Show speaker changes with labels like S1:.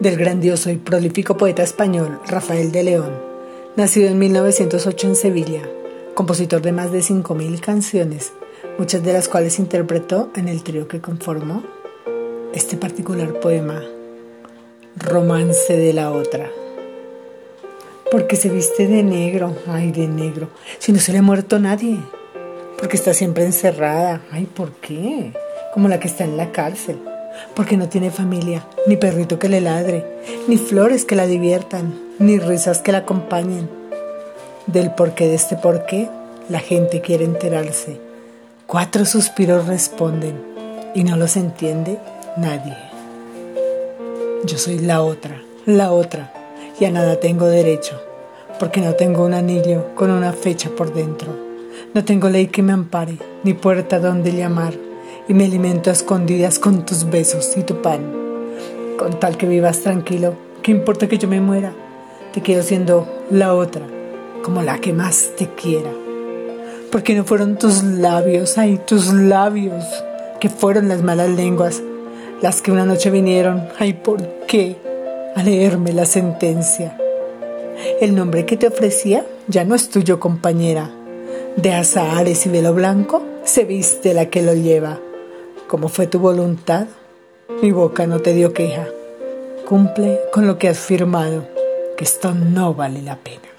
S1: del grandioso y prolífico poeta español Rafael de León, nacido en 1908 en Sevilla, compositor de más de 5.000 canciones, muchas de las cuales interpretó en el trío que conformó este particular poema, Romance de la Otra. Porque se viste de negro, ay de negro, si no se le ha muerto nadie, porque está siempre encerrada, ay, ¿por qué? Como la que está en la cárcel porque no tiene familia, ni perrito que le ladre, ni flores que la diviertan, ni risas que la acompañen. Del porqué de este porqué, la gente quiere enterarse. Cuatro suspiros responden y no los entiende nadie. Yo soy la otra, la otra, y a nada tengo derecho, porque no tengo un anillo con una fecha por dentro. No tengo ley que me ampare, ni puerta donde llamar y me alimento a escondidas con tus besos y tu pan. Con tal que vivas tranquilo, ¿qué importa que yo me muera? Te quiero siendo la otra, como la que más te quiera. Porque no fueron tus labios, ay, tus labios, que fueron las malas lenguas, las que una noche vinieron, ay, ¿por qué? A leerme la sentencia. El nombre que te ofrecía ya no es tuyo, compañera. De azahares y velo blanco se viste la que lo lleva como fue tu voluntad, mi boca no te dio queja. Cumple con lo que has firmado, que esto no vale la pena.